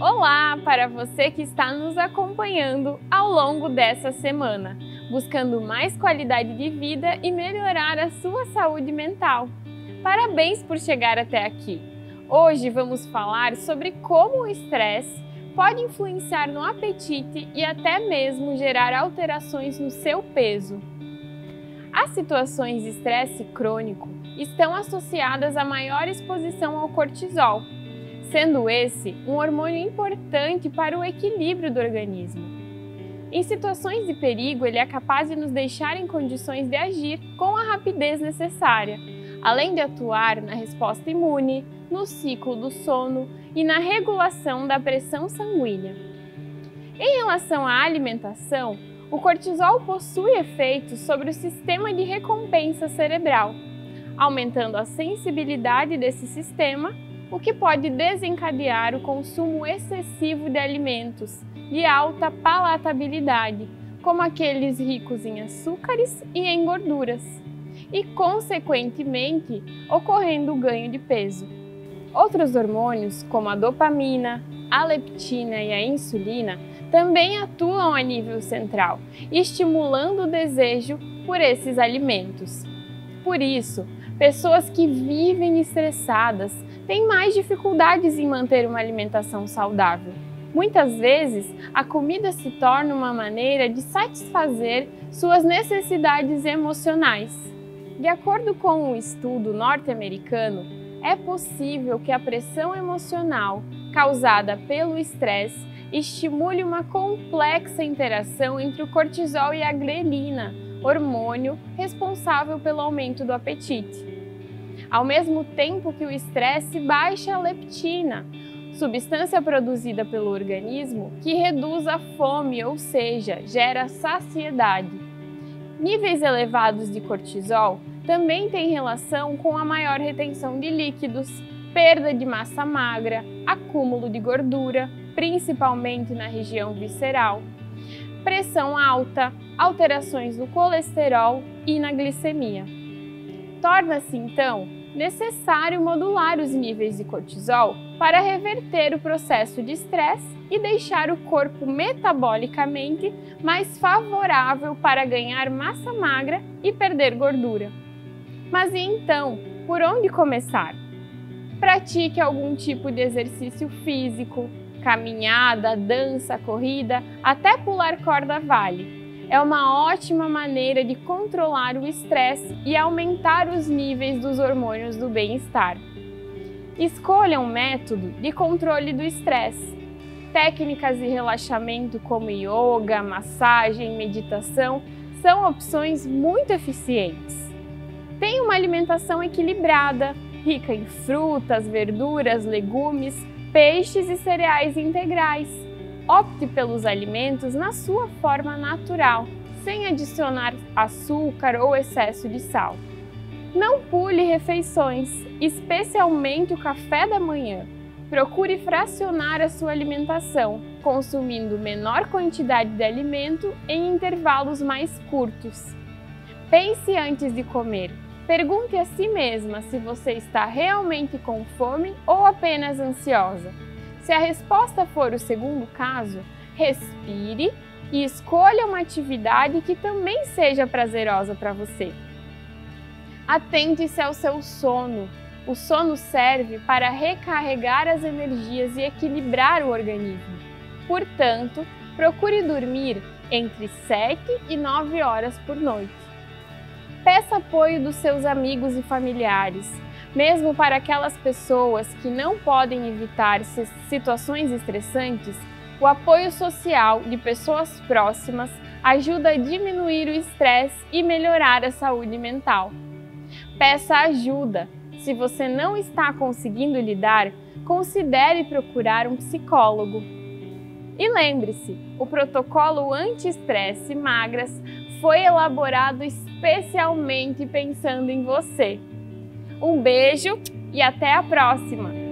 Olá para você que está nos acompanhando ao longo dessa semana, buscando mais qualidade de vida e melhorar a sua saúde mental. Parabéns por chegar até aqui! Hoje vamos falar sobre como o estresse pode influenciar no apetite e até mesmo gerar alterações no seu peso. As situações de estresse crônico estão associadas a maior exposição ao cortisol sendo esse um hormônio importante para o equilíbrio do organismo. Em situações de perigo, ele é capaz de nos deixar em condições de agir com a rapidez necessária, além de atuar na resposta imune, no ciclo do sono e na regulação da pressão sanguínea. Em relação à alimentação, o cortisol possui efeitos sobre o sistema de recompensa cerebral, aumentando a sensibilidade desse sistema o que pode desencadear o consumo excessivo de alimentos de alta palatabilidade, como aqueles ricos em açúcares e em gorduras, e, consequentemente, ocorrendo o ganho de peso. Outros hormônios, como a dopamina, a leptina e a insulina, também atuam a nível central, estimulando o desejo por esses alimentos. Por isso, pessoas que vivem estressadas têm mais dificuldades em manter uma alimentação saudável. Muitas vezes, a comida se torna uma maneira de satisfazer suas necessidades emocionais. De acordo com um estudo norte-americano, é possível que a pressão emocional causada pelo estresse estimule uma complexa interação entre o cortisol e a grelina, hormônio responsável pelo aumento do apetite ao mesmo tempo que o estresse baixa a leptina, substância produzida pelo organismo que reduz a fome, ou seja, gera saciedade. Níveis elevados de cortisol também têm relação com a maior retenção de líquidos, perda de massa magra, acúmulo de gordura, principalmente na região visceral, pressão alta, alterações no colesterol e na glicemia. Torna-se então necessário modular os níveis de cortisol para reverter o processo de estresse e deixar o corpo metabolicamente mais favorável para ganhar massa magra e perder gordura. Mas e então, por onde começar? Pratique algum tipo de exercício físico, caminhada, dança, corrida, até pular corda vale é uma ótima maneira de controlar o estresse e aumentar os níveis dos hormônios do bem-estar. Escolha um método de controle do estresse. Técnicas de relaxamento como yoga, massagem, meditação são opções muito eficientes. Tenha uma alimentação equilibrada, rica em frutas, verduras, legumes, peixes e cereais integrais Opte pelos alimentos na sua forma natural, sem adicionar açúcar ou excesso de sal. Não pule refeições, especialmente o café da manhã. Procure fracionar a sua alimentação, consumindo menor quantidade de alimento em intervalos mais curtos. Pense antes de comer. Pergunte a si mesma se você está realmente com fome ou apenas ansiosa. Se a resposta for o segundo caso, respire e escolha uma atividade que também seja prazerosa para você. Atente-se ao seu sono. O sono serve para recarregar as energias e equilibrar o organismo. Portanto, procure dormir entre 7 e 9 horas por noite. Peça apoio dos seus amigos e familiares mesmo para aquelas pessoas que não podem evitar situações estressantes, o apoio social de pessoas próximas ajuda a diminuir o estresse e melhorar a saúde mental. Peça ajuda. Se você não está conseguindo lidar, considere procurar um psicólogo. E lembre-se, o protocolo anti-estresse magras foi elaborado especialmente pensando em você. Um beijo e até a próxima!